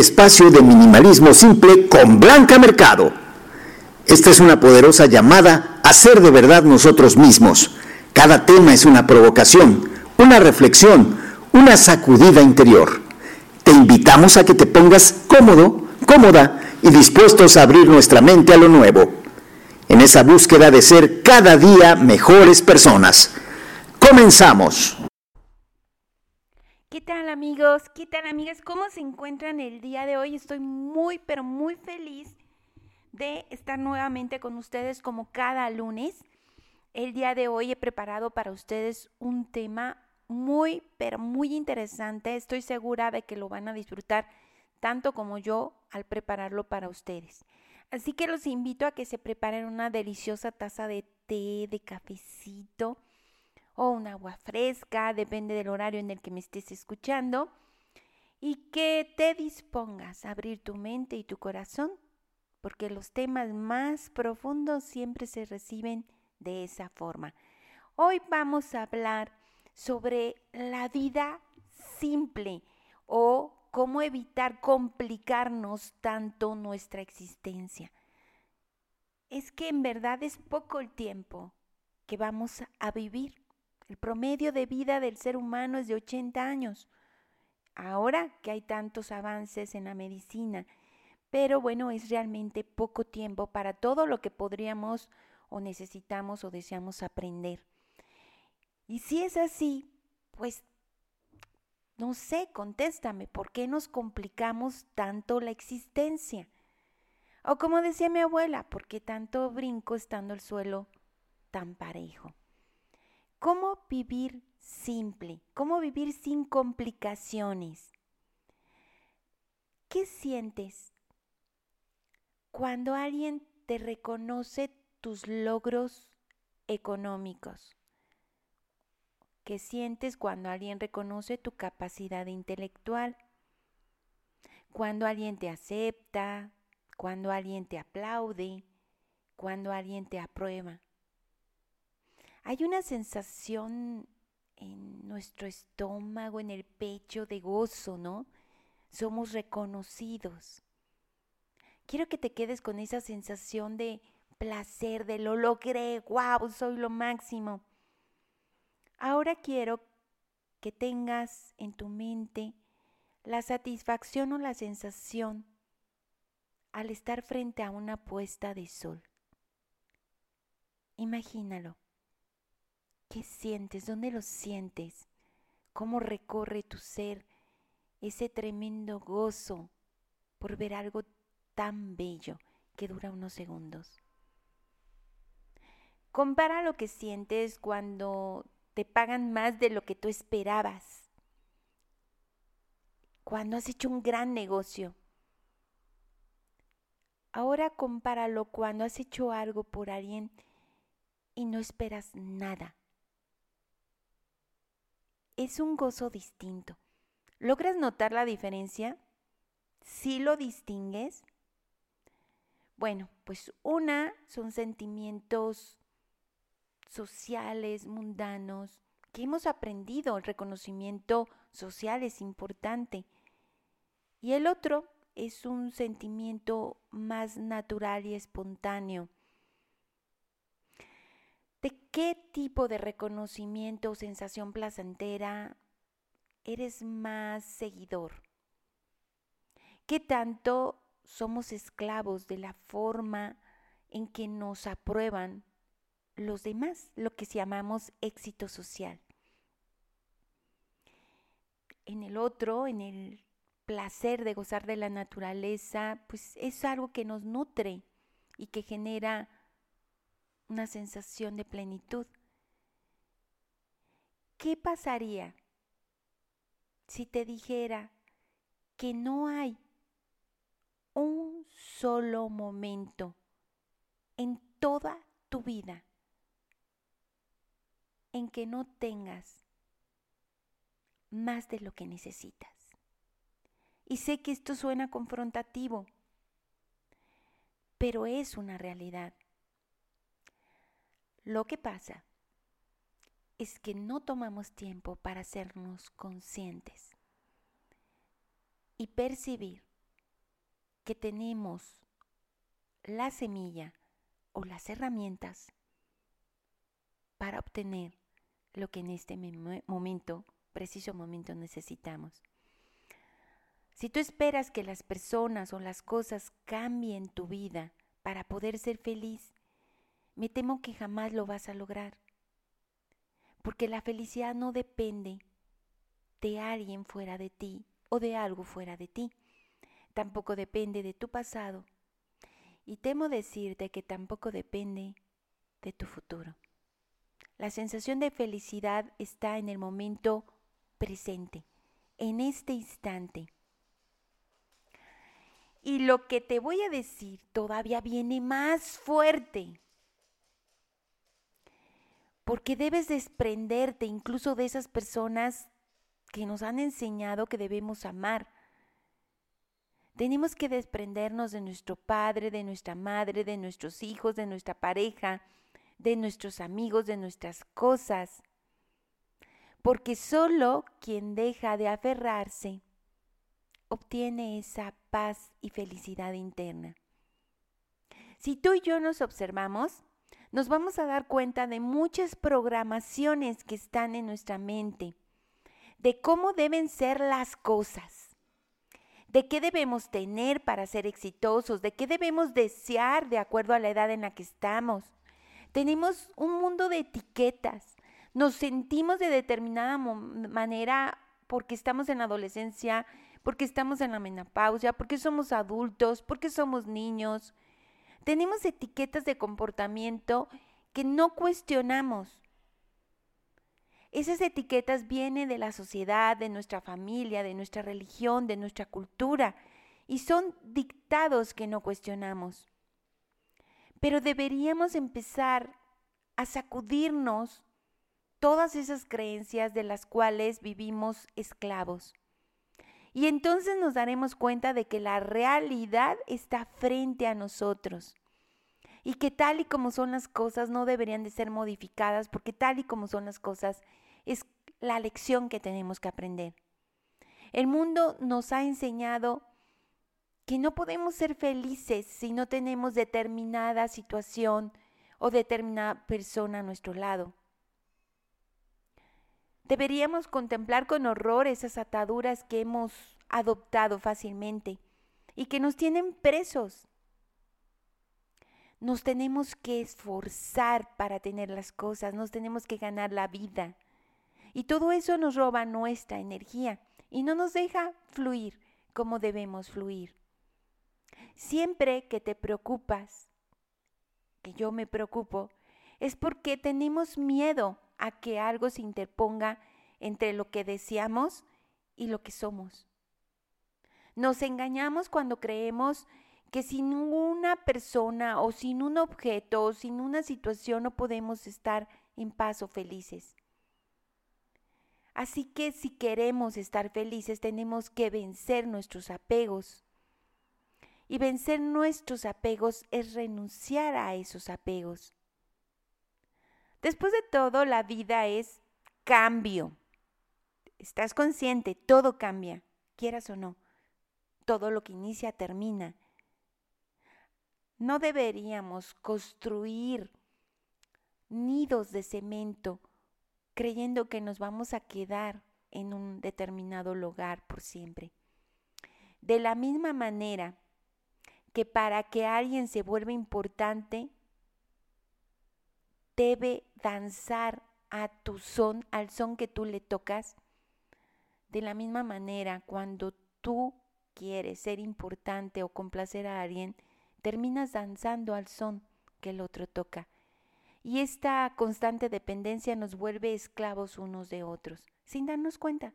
Espacio de minimalismo simple con Blanca Mercado. Esta es una poderosa llamada a ser de verdad nosotros mismos. Cada tema es una provocación, una reflexión, una sacudida interior. Te invitamos a que te pongas cómodo, cómoda y dispuestos a abrir nuestra mente a lo nuevo. En esa búsqueda de ser cada día mejores personas. Comenzamos. ¿Qué tal amigos? ¿Qué tal amigas? ¿Cómo se encuentran el día de hoy? Estoy muy, pero muy feliz de estar nuevamente con ustedes como cada lunes. El día de hoy he preparado para ustedes un tema muy, pero muy interesante. Estoy segura de que lo van a disfrutar tanto como yo al prepararlo para ustedes. Así que los invito a que se preparen una deliciosa taza de té, de cafecito o un agua fresca, depende del horario en el que me estés escuchando, y que te dispongas a abrir tu mente y tu corazón, porque los temas más profundos siempre se reciben de esa forma. Hoy vamos a hablar sobre la vida simple o cómo evitar complicarnos tanto nuestra existencia. Es que en verdad es poco el tiempo que vamos a vivir. El promedio de vida del ser humano es de 80 años. Ahora que hay tantos avances en la medicina, pero bueno, es realmente poco tiempo para todo lo que podríamos o necesitamos o deseamos aprender. Y si es así, pues no sé, contéstame, ¿por qué nos complicamos tanto la existencia? O como decía mi abuela, ¿por qué tanto brinco estando el suelo tan parejo? ¿Cómo vivir simple? ¿Cómo vivir sin complicaciones? ¿Qué sientes cuando alguien te reconoce tus logros económicos? ¿Qué sientes cuando alguien reconoce tu capacidad intelectual? Cuando alguien te acepta, cuando alguien te aplaude, cuando alguien te aprueba hay una sensación en nuestro estómago, en el pecho de gozo, ¿no? Somos reconocidos. Quiero que te quedes con esa sensación de placer, de lo logré, wow, soy lo máximo. Ahora quiero que tengas en tu mente la satisfacción o la sensación al estar frente a una puesta de sol. Imagínalo. ¿Qué sientes? ¿Dónde lo sientes? ¿Cómo recorre tu ser ese tremendo gozo por ver algo tan bello que dura unos segundos? Compara lo que sientes cuando te pagan más de lo que tú esperabas, cuando has hecho un gran negocio. Ahora compáralo cuando has hecho algo por alguien y no esperas nada es un gozo distinto. ¿Logras notar la diferencia? ¿Sí lo distingues? Bueno, pues una son sentimientos sociales, mundanos, que hemos aprendido, el reconocimiento social es importante. Y el otro es un sentimiento más natural y espontáneo, ¿De qué tipo de reconocimiento o sensación placentera eres más seguidor? ¿Qué tanto somos esclavos de la forma en que nos aprueban los demás, lo que llamamos éxito social? En el otro, en el placer de gozar de la naturaleza, pues es algo que nos nutre y que genera una sensación de plenitud. ¿Qué pasaría si te dijera que no hay un solo momento en toda tu vida en que no tengas más de lo que necesitas? Y sé que esto suena confrontativo, pero es una realidad. Lo que pasa es que no tomamos tiempo para hacernos conscientes y percibir que tenemos la semilla o las herramientas para obtener lo que en este momento, preciso momento necesitamos. Si tú esperas que las personas o las cosas cambien tu vida para poder ser feliz, me temo que jamás lo vas a lograr. Porque la felicidad no depende de alguien fuera de ti o de algo fuera de ti. Tampoco depende de tu pasado. Y temo decirte que tampoco depende de tu futuro. La sensación de felicidad está en el momento presente, en este instante. Y lo que te voy a decir todavía viene más fuerte. Porque debes desprenderte incluso de esas personas que nos han enseñado que debemos amar. Tenemos que desprendernos de nuestro padre, de nuestra madre, de nuestros hijos, de nuestra pareja, de nuestros amigos, de nuestras cosas. Porque solo quien deja de aferrarse obtiene esa paz y felicidad interna. Si tú y yo nos observamos, nos vamos a dar cuenta de muchas programaciones que están en nuestra mente, de cómo deben ser las cosas, de qué debemos tener para ser exitosos, de qué debemos desear de acuerdo a la edad en la que estamos. Tenemos un mundo de etiquetas, nos sentimos de determinada manera porque estamos en la adolescencia, porque estamos en la menopausia, porque somos adultos, porque somos niños. Tenemos etiquetas de comportamiento que no cuestionamos. Esas etiquetas vienen de la sociedad, de nuestra familia, de nuestra religión, de nuestra cultura, y son dictados que no cuestionamos. Pero deberíamos empezar a sacudirnos todas esas creencias de las cuales vivimos esclavos. Y entonces nos daremos cuenta de que la realidad está frente a nosotros y que tal y como son las cosas no deberían de ser modificadas porque tal y como son las cosas es la lección que tenemos que aprender. El mundo nos ha enseñado que no podemos ser felices si no tenemos determinada situación o determinada persona a nuestro lado. Deberíamos contemplar con horror esas ataduras que hemos adoptado fácilmente y que nos tienen presos. Nos tenemos que esforzar para tener las cosas, nos tenemos que ganar la vida. Y todo eso nos roba nuestra energía y no nos deja fluir como debemos fluir. Siempre que te preocupas, que yo me preocupo, es porque tenemos miedo a que algo se interponga entre lo que deseamos y lo que somos. Nos engañamos cuando creemos que sin una persona o sin un objeto o sin una situación no podemos estar en paz o felices. Así que si queremos estar felices tenemos que vencer nuestros apegos. Y vencer nuestros apegos es renunciar a esos apegos. Después de todo, la vida es cambio. Estás consciente, todo cambia, quieras o no. Todo lo que inicia termina. No deberíamos construir nidos de cemento creyendo que nos vamos a quedar en un determinado lugar por siempre. De la misma manera que para que alguien se vuelva importante, debe danzar a tu son, al son que tú le tocas. De la misma manera, cuando tú quieres ser importante o complacer a alguien, terminas danzando al son que el otro toca. Y esta constante dependencia nos vuelve esclavos unos de otros, sin darnos cuenta.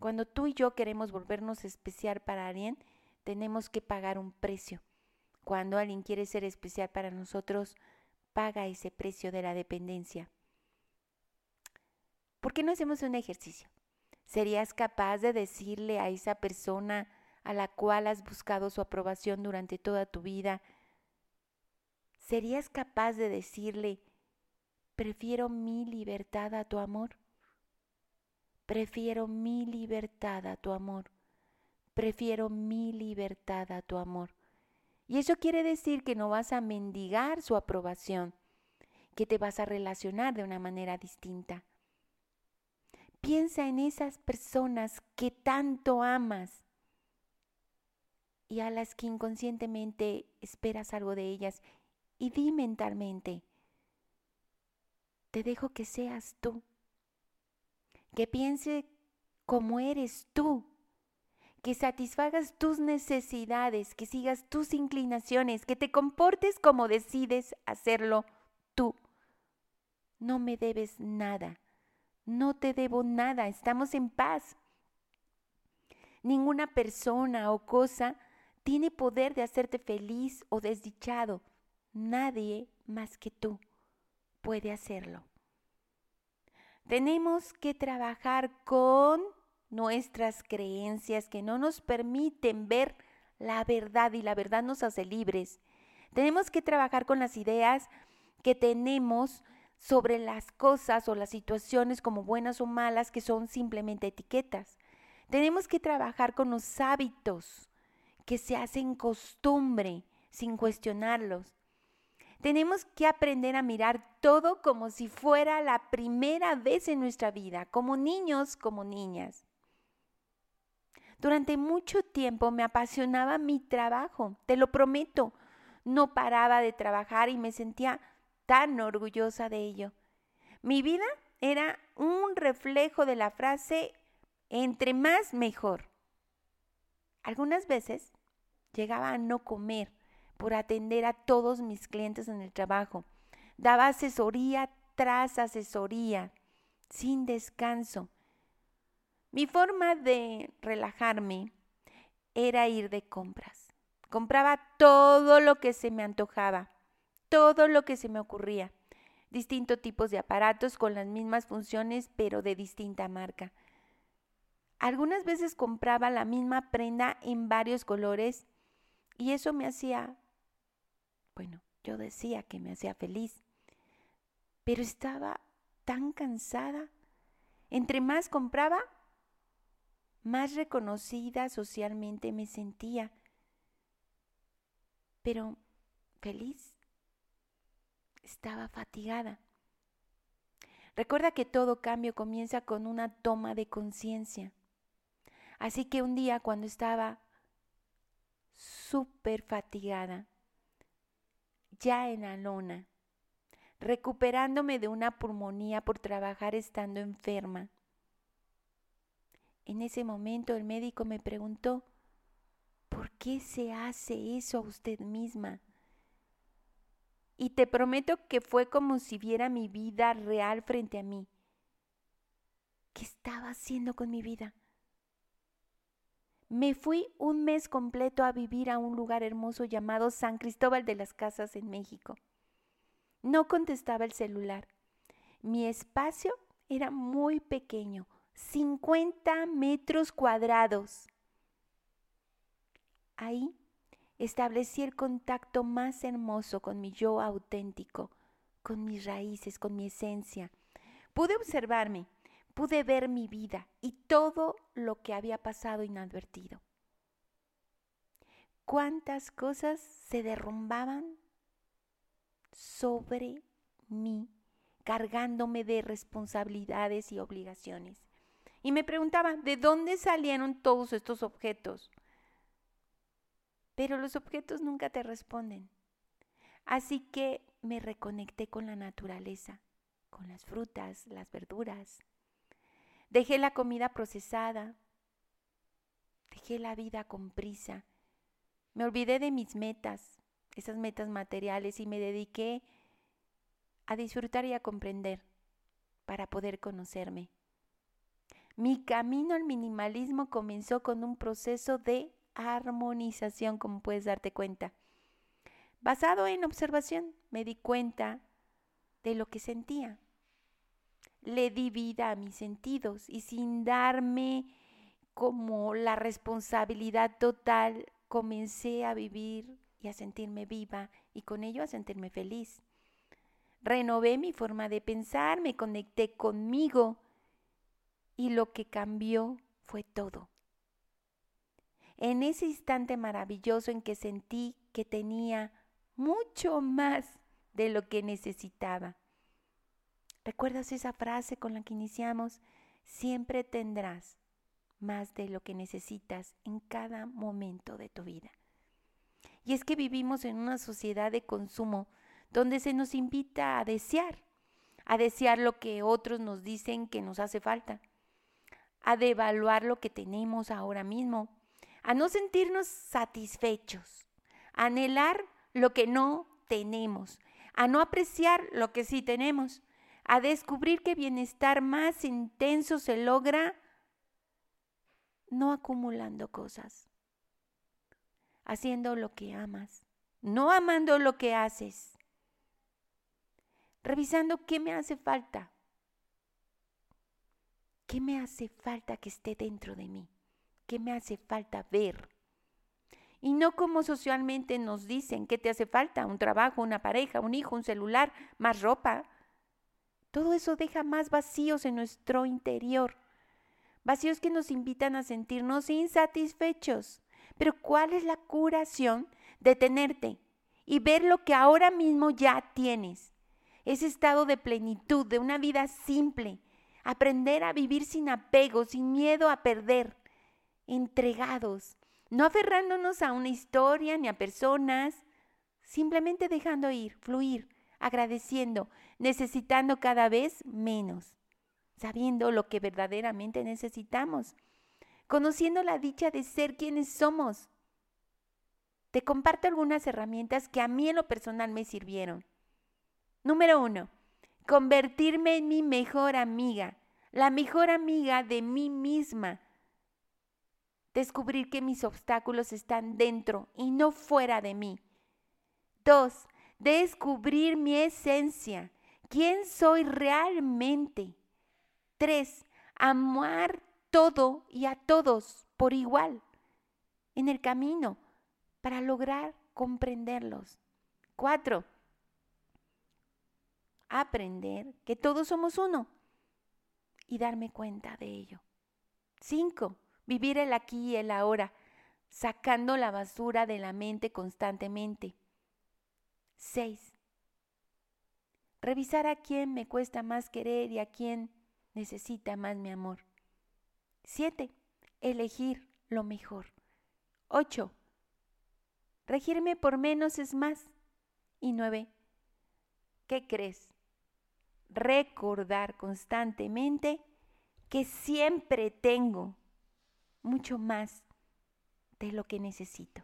Cuando tú y yo queremos volvernos especial para alguien, tenemos que pagar un precio. Cuando alguien quiere ser especial para nosotros, paga ese precio de la dependencia. ¿Por qué no hacemos un ejercicio? ¿Serías capaz de decirle a esa persona a la cual has buscado su aprobación durante toda tu vida? ¿Serías capaz de decirle, prefiero mi libertad a tu amor? Prefiero mi libertad a tu amor. prefiero mi libertad a tu amor. Y eso quiere decir que no vas a mendigar su aprobación, que te vas a relacionar de una manera distinta. Piensa en esas personas que tanto amas y a las que inconscientemente esperas algo de ellas y di mentalmente, te dejo que seas tú, que piense como eres tú, que satisfagas tus necesidades, que sigas tus inclinaciones, que te comportes como decides hacerlo tú. No me debes nada no te debo nada, estamos en paz. Ninguna persona o cosa tiene poder de hacerte feliz o desdichado. Nadie más que tú puede hacerlo. Tenemos que trabajar con nuestras creencias que no nos permiten ver la verdad y la verdad nos hace libres. Tenemos que trabajar con las ideas que tenemos sobre las cosas o las situaciones como buenas o malas que son simplemente etiquetas. Tenemos que trabajar con los hábitos que se hacen costumbre sin cuestionarlos. Tenemos que aprender a mirar todo como si fuera la primera vez en nuestra vida, como niños, como niñas. Durante mucho tiempo me apasionaba mi trabajo, te lo prometo. No paraba de trabajar y me sentía tan orgullosa de ello. Mi vida era un reflejo de la frase entre más mejor. Algunas veces llegaba a no comer por atender a todos mis clientes en el trabajo. Daba asesoría tras asesoría, sin descanso. Mi forma de relajarme era ir de compras. Compraba todo lo que se me antojaba todo lo que se me ocurría. Distintos tipos de aparatos con las mismas funciones, pero de distinta marca. Algunas veces compraba la misma prenda en varios colores y eso me hacía, bueno, yo decía que me hacía feliz, pero estaba tan cansada. Entre más compraba, más reconocida socialmente me sentía, pero feliz estaba fatigada. Recuerda que todo cambio comienza con una toma de conciencia. Así que un día cuando estaba súper fatigada, ya en la lona, recuperándome de una pulmonía por trabajar estando enferma, en ese momento el médico me preguntó, ¿por qué se hace eso a usted misma? y te prometo que fue como si viera mi vida real frente a mí. ¿Qué estaba haciendo con mi vida? Me fui un mes completo a vivir a un lugar hermoso llamado San Cristóbal de las Casas en México. No contestaba el celular. Mi espacio era muy pequeño, 50 metros cuadrados. Ahí establecí el contacto más hermoso con mi yo auténtico, con mis raíces, con mi esencia. Pude observarme, pude ver mi vida y todo lo que había pasado inadvertido. ¿Cuántas cosas se derrumbaban sobre mí, cargándome de responsabilidades y obligaciones? Y me preguntaba, ¿de dónde salieron todos estos objetos? pero los objetos nunca te responden. Así que me reconecté con la naturaleza, con las frutas, las verduras. Dejé la comida procesada, dejé la vida con prisa. Me olvidé de mis metas, esas metas materiales, y me dediqué a disfrutar y a comprender para poder conocerme. Mi camino al minimalismo comenzó con un proceso de armonización, como puedes darte cuenta. Basado en observación, me di cuenta de lo que sentía. Le di vida a mis sentidos y sin darme como la responsabilidad total, comencé a vivir y a sentirme viva y con ello a sentirme feliz. Renové mi forma de pensar, me conecté conmigo y lo que cambió fue todo. en ese instante maravilloso en que sentí que tenía mucho más de lo que necesitaba. ¿Recuerdas esa frase con la que iniciamos? Siempre tendrás más de lo que necesitas en cada momento de tu vida. Y es que vivimos en una sociedad de consumo donde se nos invita a desear, a desear lo que otros nos dicen que nos hace falta, a devaluar lo que tenemos ahora mismo, a no sentirnos satisfechos, a anhelar lo que no tenemos, a no apreciar lo que sí tenemos, a descubrir que bienestar más intenso se logra no acumulando cosas, haciendo lo que amas, no amando lo que haces, revisando qué me hace falta, qué me hace falta que esté dentro de mí, qué me hace falta ver. Y no como socialmente nos dicen que te hace falta, un trabajo, una pareja, un hijo, un celular, más ropa. Todo eso deja más vacíos en nuestro interior vacíos que nos invitan a sentirnos insatisfechos. Pero ¿cuál es la curación? Detenerte y ver lo que ahora mismo ya tienes. Ese estado de plenitud, de una vida simple. Aprender a vivir sin apego, sin miedo a perder. Entregados. No aferrándonos a una historia ni a personas. Simplemente dejando ir, fluir, agradeciendo, necesitando cada vez menos sabiendo lo que verdaderamente necesitamos, conociendo la dicha de ser quienes somos. Te comparto algunas herramientas que a mí en lo personal me sirvieron. Número uno, convertirme en mi mejor amiga, la mejor amiga de mí misma. Descubrir que mis obstáculos están dentro y no fuera de mí. Dos, descubrir mi esencia, quién soy realmente. Tres, amar todo y a todos por igual en el camino para lograr comprenderlos. Cuatro, aprender que todos somos uno y darme cuenta de ello. Cinco, vivir el aquí y el ahora, sacando la basura de la mente constantemente. Seis, revisar a quién me cuesta más querer y a quién necesita más mi amor. 7. Elegir lo mejor. 8. Regirme por menos es más. Y 9. ¿Qué crees? Recordar constantemente que siempre tengo mucho más de lo que necesito.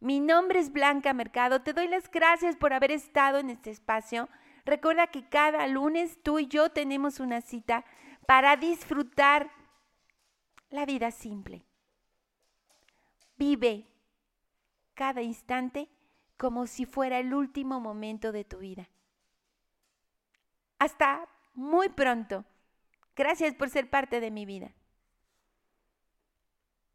Mi nombre es Blanca Mercado. Te doy las gracias por haber estado en este espacio Recuerda que cada lunes tú y yo tenemos una cita para disfrutar la vida simple. Vive cada instante como si fuera el último momento de tu vida. Hasta muy pronto. Gracias por ser parte de mi vida.